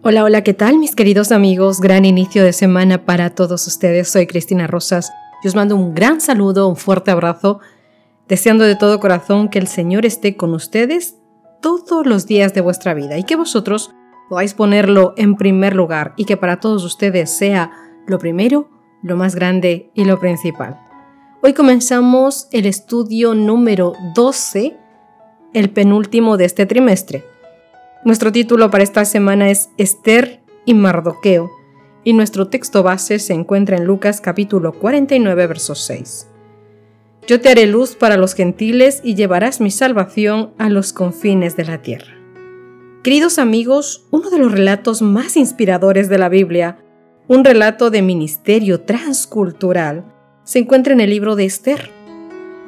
Hola, hola, ¿qué tal mis queridos amigos? Gran inicio de semana para todos ustedes. Soy Cristina Rosas y os mando un gran saludo, un fuerte abrazo, deseando de todo corazón que el Señor esté con ustedes todos los días de vuestra vida y que vosotros podáis ponerlo en primer lugar y que para todos ustedes sea lo primero, lo más grande y lo principal. Hoy comenzamos el estudio número 12, el penúltimo de este trimestre. Nuestro título para esta semana es Esther y Mardoqueo, y nuestro texto base se encuentra en Lucas capítulo 49, verso 6. Yo te haré luz para los gentiles y llevarás mi salvación a los confines de la tierra. Queridos amigos, uno de los relatos más inspiradores de la Biblia, un relato de ministerio transcultural, se encuentra en el libro de Esther.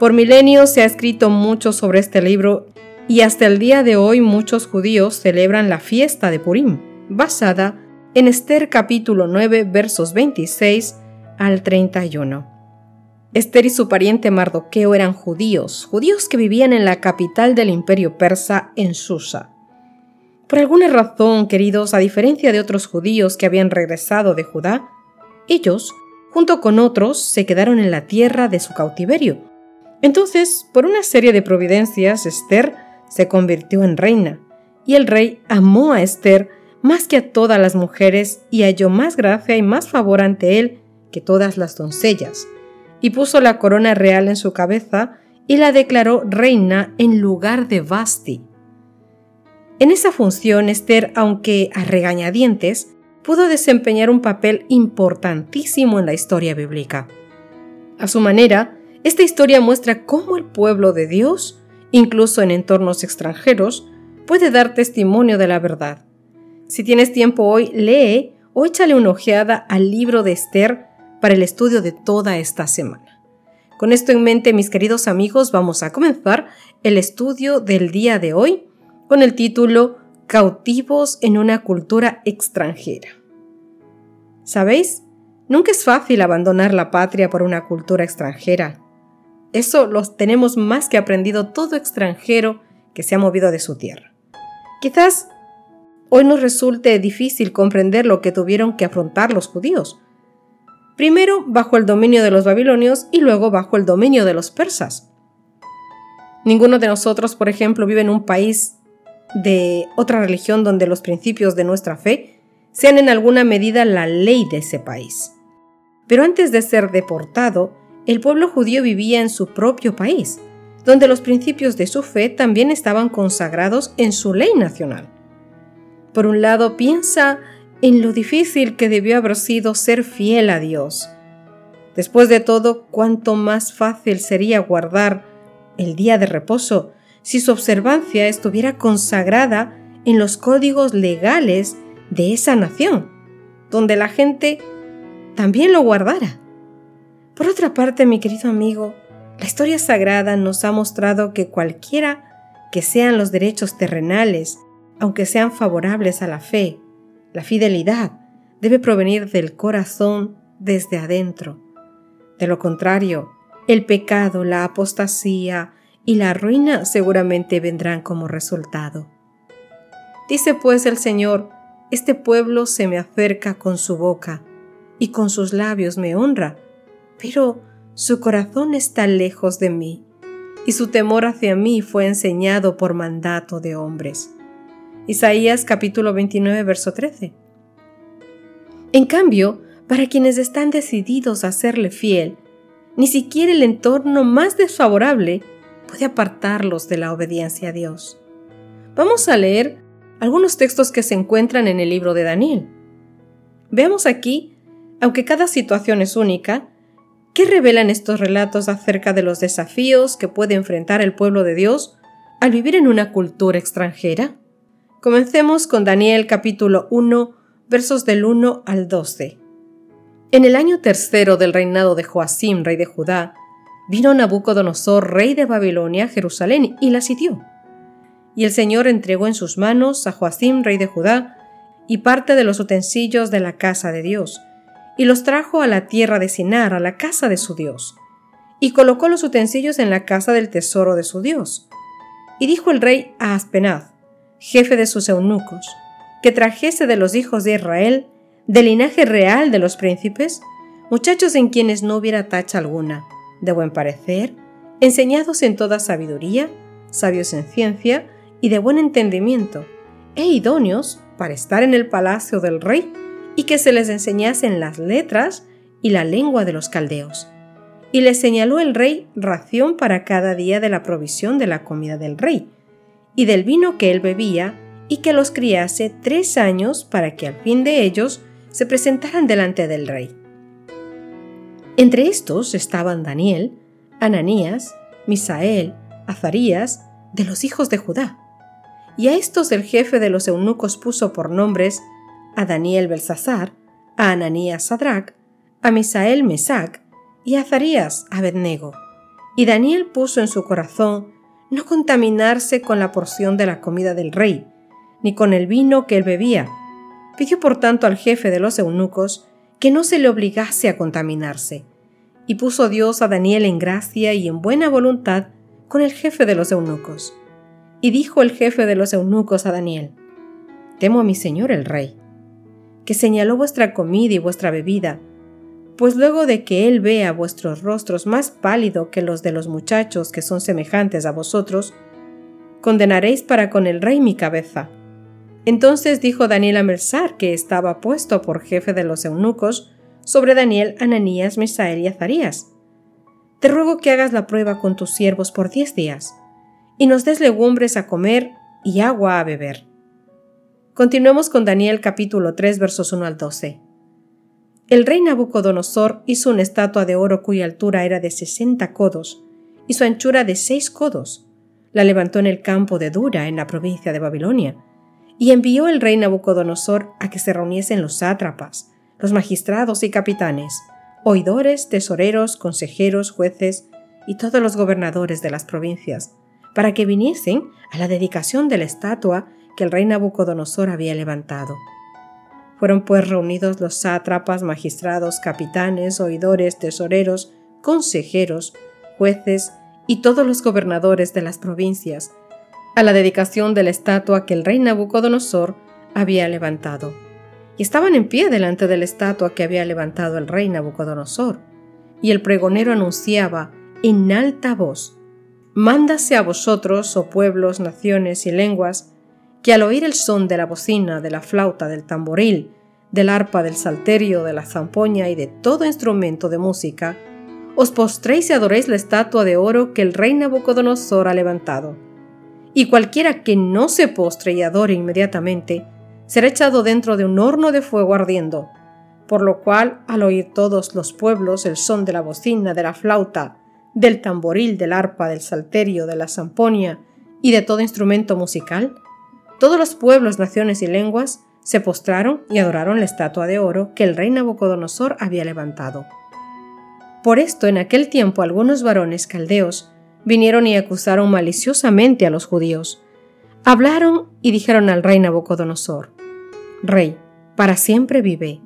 Por milenios se ha escrito mucho sobre este libro y hasta el día de hoy muchos judíos celebran la fiesta de Purim, basada en Esther capítulo 9 versos 26 al 31. Esther y su pariente Mardoqueo eran judíos, judíos que vivían en la capital del imperio persa, en Susa. Por alguna razón, queridos, a diferencia de otros judíos que habían regresado de Judá, ellos, junto con otros, se quedaron en la tierra de su cautiverio. Entonces, por una serie de providencias, Esther se convirtió en reina, y el rey amó a Esther más que a todas las mujeres y halló más gracia y más favor ante él que todas las doncellas, y puso la corona real en su cabeza y la declaró reina en lugar de Basti. En esa función, Esther, aunque a regañadientes, pudo desempeñar un papel importantísimo en la historia bíblica. A su manera, esta historia muestra cómo el pueblo de Dios incluso en entornos extranjeros, puede dar testimonio de la verdad. Si tienes tiempo hoy, lee o échale una ojeada al libro de Esther para el estudio de toda esta semana. Con esto en mente, mis queridos amigos, vamos a comenzar el estudio del día de hoy con el título Cautivos en una cultura extranjera. ¿Sabéis? Nunca es fácil abandonar la patria por una cultura extranjera. Eso los tenemos más que aprendido todo extranjero que se ha movido de su tierra. Quizás hoy nos resulte difícil comprender lo que tuvieron que afrontar los judíos. Primero bajo el dominio de los babilonios y luego bajo el dominio de los persas. Ninguno de nosotros, por ejemplo, vive en un país de otra religión donde los principios de nuestra fe sean en alguna medida la ley de ese país. Pero antes de ser deportado, el pueblo judío vivía en su propio país, donde los principios de su fe también estaban consagrados en su ley nacional. Por un lado, piensa en lo difícil que debió haber sido ser fiel a Dios. Después de todo, cuánto más fácil sería guardar el día de reposo si su observancia estuviera consagrada en los códigos legales de esa nación, donde la gente también lo guardara. Por otra parte, mi querido amigo, la historia sagrada nos ha mostrado que cualquiera que sean los derechos terrenales, aunque sean favorables a la fe, la fidelidad debe provenir del corazón desde adentro. De lo contrario, el pecado, la apostasía y la ruina seguramente vendrán como resultado. Dice pues el Señor, este pueblo se me acerca con su boca y con sus labios me honra, pero su corazón está lejos de mí, y su temor hacia mí fue enseñado por mandato de hombres. Isaías capítulo 29, verso 13. En cambio, para quienes están decididos a serle fiel, ni siquiera el entorno más desfavorable puede apartarlos de la obediencia a Dios. Vamos a leer algunos textos que se encuentran en el libro de Daniel. Veamos aquí, aunque cada situación es única, ¿Qué revelan estos relatos acerca de los desafíos que puede enfrentar el pueblo de Dios al vivir en una cultura extranjera? Comencemos con Daniel capítulo 1, versos del 1 al 12. En el año tercero del reinado de Joacim, rey de Judá, vino Nabucodonosor, rey de Babilonia, a Jerusalén y la sitió. Y el Señor entregó en sus manos a Joacim, rey de Judá, y parte de los utensilios de la casa de Dios, y los trajo a la tierra de Sinar, a la casa de su Dios, y colocó los utensilios en la casa del tesoro de su Dios. Y dijo el rey a Aspenaz, jefe de sus eunucos, que trajese de los hijos de Israel, del linaje real de los príncipes, muchachos en quienes no hubiera tacha alguna, de buen parecer, enseñados en toda sabiduría, sabios en ciencia y de buen entendimiento, e idóneos para estar en el palacio del rey y que se les enseñasen las letras y la lengua de los caldeos. Y les señaló el rey ración para cada día de la provisión de la comida del rey, y del vino que él bebía, y que los criase tres años para que al fin de ellos se presentaran delante del rey. Entre estos estaban Daniel, Ananías, Misael, Azarías, de los hijos de Judá. Y a estos el jefe de los eunucos puso por nombres a Daniel Belsasar, a Ananías Sadrach, a Misael Mesac y a Azarías Abednego. Y Daniel puso en su corazón no contaminarse con la porción de la comida del rey, ni con el vino que él bebía. Pidió por tanto al jefe de los eunucos que no se le obligase a contaminarse, y puso Dios a Daniel en gracia y en buena voluntad con el jefe de los eunucos. Y dijo el jefe de los eunucos a Daniel, Temo a mi señor el rey, que señaló vuestra comida y vuestra bebida, pues luego de que él vea vuestros rostros más pálido que los de los muchachos que son semejantes a vosotros, condenaréis para con el rey mi cabeza. Entonces dijo Daniel a Mersar, que estaba puesto por jefe de los eunucos, sobre Daniel, Ananías, Misael y Azarías. Te ruego que hagas la prueba con tus siervos por diez días, y nos des legumbres a comer y agua a beber. Continuemos con Daniel capítulo 3 versos 1 al 12. El rey Nabucodonosor hizo una estatua de oro cuya altura era de 60 codos y su anchura de seis codos. La levantó en el campo de Dura, en la provincia de Babilonia, y envió el rey Nabucodonosor a que se reuniesen los sátrapas, los magistrados y capitanes, oidores, tesoreros, consejeros, jueces y todos los gobernadores de las provincias, para que viniesen a la dedicación de la estatua que el rey Nabucodonosor había levantado. Fueron pues reunidos los sátrapas, magistrados, capitanes, oidores, tesoreros, consejeros, jueces y todos los gobernadores de las provincias, a la dedicación de la estatua que el rey Nabucodonosor había levantado. Y estaban en pie delante de la estatua que había levantado el rey Nabucodonosor. Y el pregonero anunciaba en alta voz, Mándase a vosotros, oh pueblos, naciones y lenguas, que al oír el son de la bocina, de la flauta, del tamboril, del arpa, del salterio, de la zampoña y de todo instrumento de música, os postréis y adoréis la estatua de oro que el rey Nabucodonosor ha levantado. Y cualquiera que no se postre y adore inmediatamente, será echado dentro de un horno de fuego ardiendo, por lo cual, al oír todos los pueblos el son de la bocina, de la flauta, del tamboril, del arpa, del salterio, de la zamponia y de todo instrumento musical, todos los pueblos, naciones y lenguas se postraron y adoraron la estatua de oro que el rey Nabucodonosor había levantado. Por esto en aquel tiempo algunos varones caldeos vinieron y acusaron maliciosamente a los judíos. Hablaron y dijeron al rey Nabucodonosor, Rey, para siempre vive.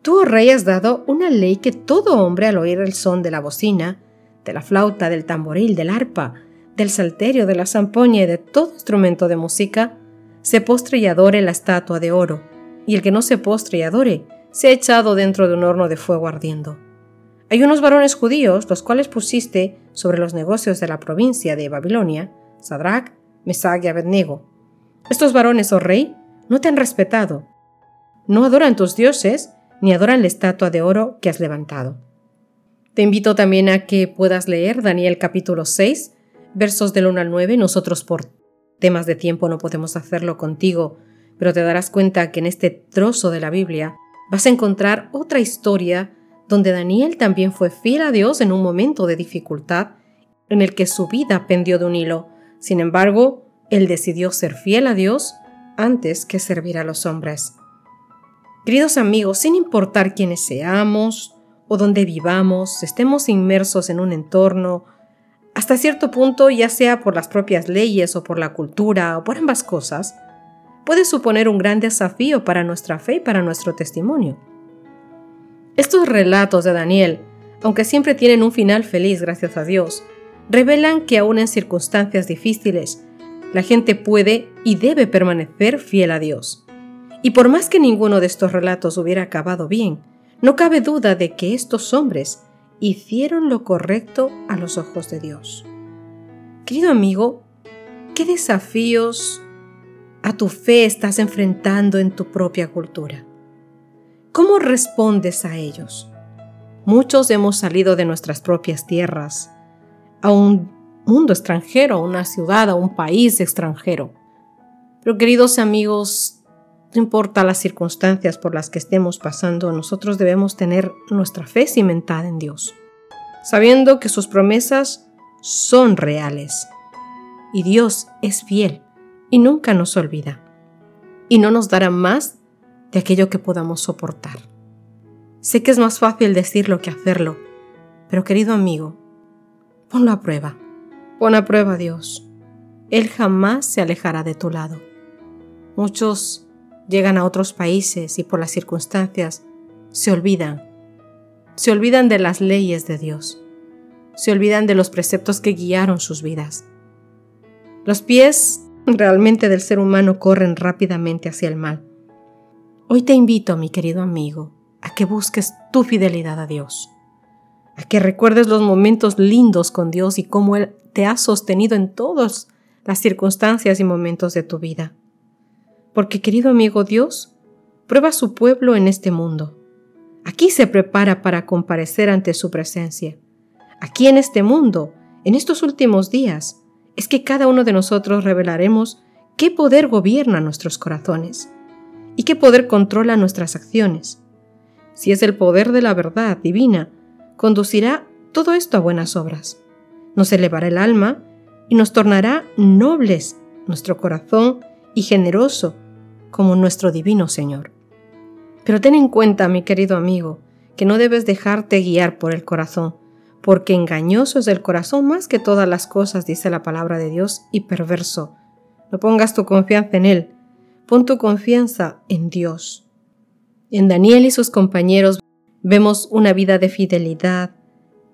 Tú, oh rey, has dado una ley que todo hombre al oír el son de la bocina, de la flauta, del tamboril, del arpa, del salterio, de la zampoña y de todo instrumento de música, se postre y adore la estatua de oro, y el que no se postre y adore, se ha echado dentro de un horno de fuego ardiendo. Hay unos varones judíos, los cuales pusiste sobre los negocios de la provincia de Babilonia, Sadrach, Mesach y Abednego. Estos varones, oh rey, no te han respetado. No adoran tus dioses, ni adoran la estatua de oro que has levantado. Te invito también a que puedas leer Daniel capítulo 6, versos del 1 al 9. Nosotros por temas de tiempo no podemos hacerlo contigo, pero te darás cuenta que en este trozo de la Biblia vas a encontrar otra historia donde Daniel también fue fiel a Dios en un momento de dificultad en el que su vida pendió de un hilo. Sin embargo, él decidió ser fiel a Dios antes que servir a los hombres. Queridos amigos, sin importar quiénes seamos o dónde vivamos, estemos inmersos en un entorno, hasta cierto punto, ya sea por las propias leyes o por la cultura o por ambas cosas, puede suponer un gran desafío para nuestra fe y para nuestro testimonio. Estos relatos de Daniel, aunque siempre tienen un final feliz, gracias a Dios, revelan que aún en circunstancias difíciles, la gente puede y debe permanecer fiel a Dios. Y por más que ninguno de estos relatos hubiera acabado bien, no cabe duda de que estos hombres hicieron lo correcto a los ojos de Dios. Querido amigo, ¿qué desafíos a tu fe estás enfrentando en tu propia cultura? ¿Cómo respondes a ellos? Muchos hemos salido de nuestras propias tierras a un mundo extranjero, a una ciudad, a un país extranjero. Pero queridos amigos, no importa las circunstancias por las que estemos pasando, nosotros debemos tener nuestra fe cimentada en Dios, sabiendo que sus promesas son reales. Y Dios es fiel y nunca nos olvida. Y no nos dará más de aquello que podamos soportar. Sé que es más fácil decirlo que hacerlo, pero querido amigo, ponlo a prueba. Pon a prueba a Dios. Él jamás se alejará de tu lado. Muchos llegan a otros países y por las circunstancias se olvidan. Se olvidan de las leyes de Dios. Se olvidan de los preceptos que guiaron sus vidas. Los pies realmente del ser humano corren rápidamente hacia el mal. Hoy te invito, mi querido amigo, a que busques tu fidelidad a Dios, a que recuerdes los momentos lindos con Dios y cómo Él te ha sostenido en todas las circunstancias y momentos de tu vida. Porque, querido amigo Dios, prueba a su pueblo en este mundo. Aquí se prepara para comparecer ante su presencia. Aquí en este mundo, en estos últimos días, es que cada uno de nosotros revelaremos qué poder gobierna nuestros corazones y qué poder controla nuestras acciones. Si es el poder de la verdad divina, conducirá todo esto a buenas obras. Nos elevará el alma y nos tornará nobles nuestro corazón y generoso como nuestro divino Señor. Pero ten en cuenta, mi querido amigo, que no debes dejarte guiar por el corazón, porque engañoso es el corazón más que todas las cosas, dice la palabra de Dios, y perverso. No pongas tu confianza en Él, pon tu confianza en Dios. En Daniel y sus compañeros vemos una vida de fidelidad,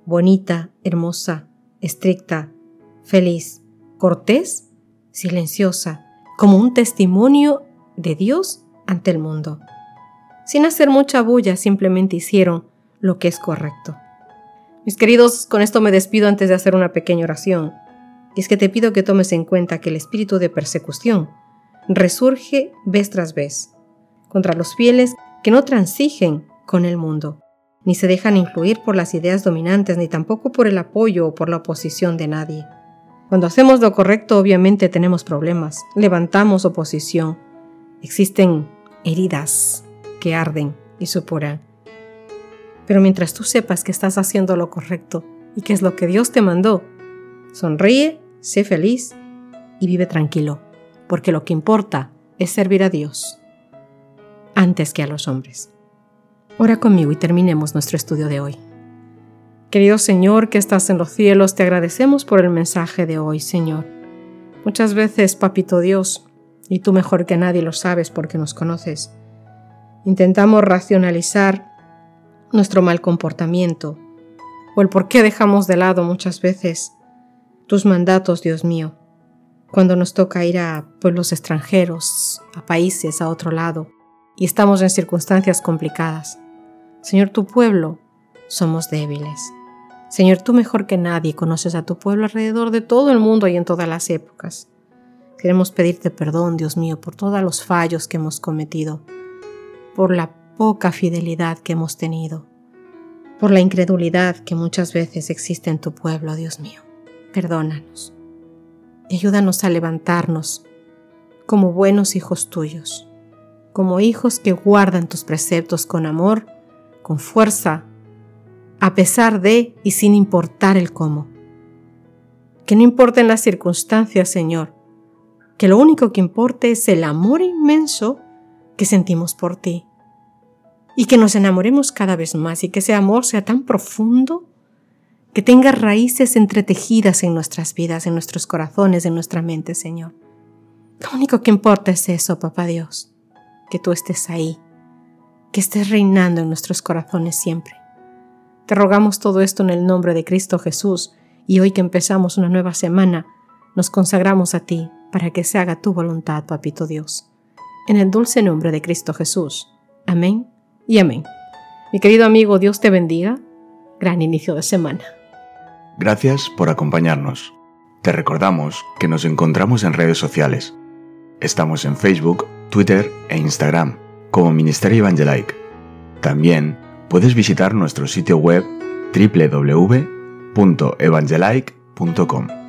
bonita, hermosa, estricta, feliz, cortés, silenciosa, como un testimonio de Dios ante el mundo. Sin hacer mucha bulla, simplemente hicieron lo que es correcto. Mis queridos, con esto me despido antes de hacer una pequeña oración. Y es que te pido que tomes en cuenta que el espíritu de persecución resurge vez tras vez contra los fieles que no transigen con el mundo, ni se dejan influir por las ideas dominantes, ni tampoco por el apoyo o por la oposición de nadie. Cuando hacemos lo correcto, obviamente tenemos problemas, levantamos oposición, existen heridas que arden y supuran. Pero mientras tú sepas que estás haciendo lo correcto y que es lo que Dios te mandó, sonríe, sé feliz y vive tranquilo, porque lo que importa es servir a Dios antes que a los hombres. Ora conmigo y terminemos nuestro estudio de hoy. Querido Señor que estás en los cielos, te agradecemos por el mensaje de hoy, Señor. Muchas veces, Papito Dios, y tú mejor que nadie lo sabes porque nos conoces, intentamos racionalizar nuestro mal comportamiento o el por qué dejamos de lado muchas veces tus mandatos, Dios mío, cuando nos toca ir a pueblos extranjeros, a países, a otro lado, y estamos en circunstancias complicadas. Señor, tu pueblo somos débiles. Señor, tú mejor que nadie conoces a tu pueblo alrededor de todo el mundo y en todas las épocas. Queremos pedirte perdón, Dios mío, por todos los fallos que hemos cometido, por la poca fidelidad que hemos tenido, por la incredulidad que muchas veces existe en tu pueblo, Dios mío. Perdónanos y ayúdanos a levantarnos como buenos hijos tuyos, como hijos que guardan tus preceptos con amor, con fuerza, a pesar de y sin importar el cómo. Que no importen las circunstancias, Señor, que lo único que importe es el amor inmenso que sentimos por ti y que nos enamoremos cada vez más y que ese amor sea tan profundo que tenga raíces entretejidas en nuestras vidas, en nuestros corazones, en nuestra mente, Señor. Lo único que importa es eso, Papá Dios, que tú estés ahí, que estés reinando en nuestros corazones siempre. Te rogamos todo esto en el nombre de Cristo Jesús y hoy que empezamos una nueva semana, nos consagramos a ti para que se haga tu voluntad, Papito Dios. En el dulce nombre de Cristo Jesús. Amén y amén. Mi querido amigo, Dios te bendiga. Gran inicio de semana. Gracias por acompañarnos. Te recordamos que nos encontramos en redes sociales. Estamos en Facebook, Twitter e Instagram como Ministerio Evangelike. También puedes visitar nuestro sitio web www.evangelike.com.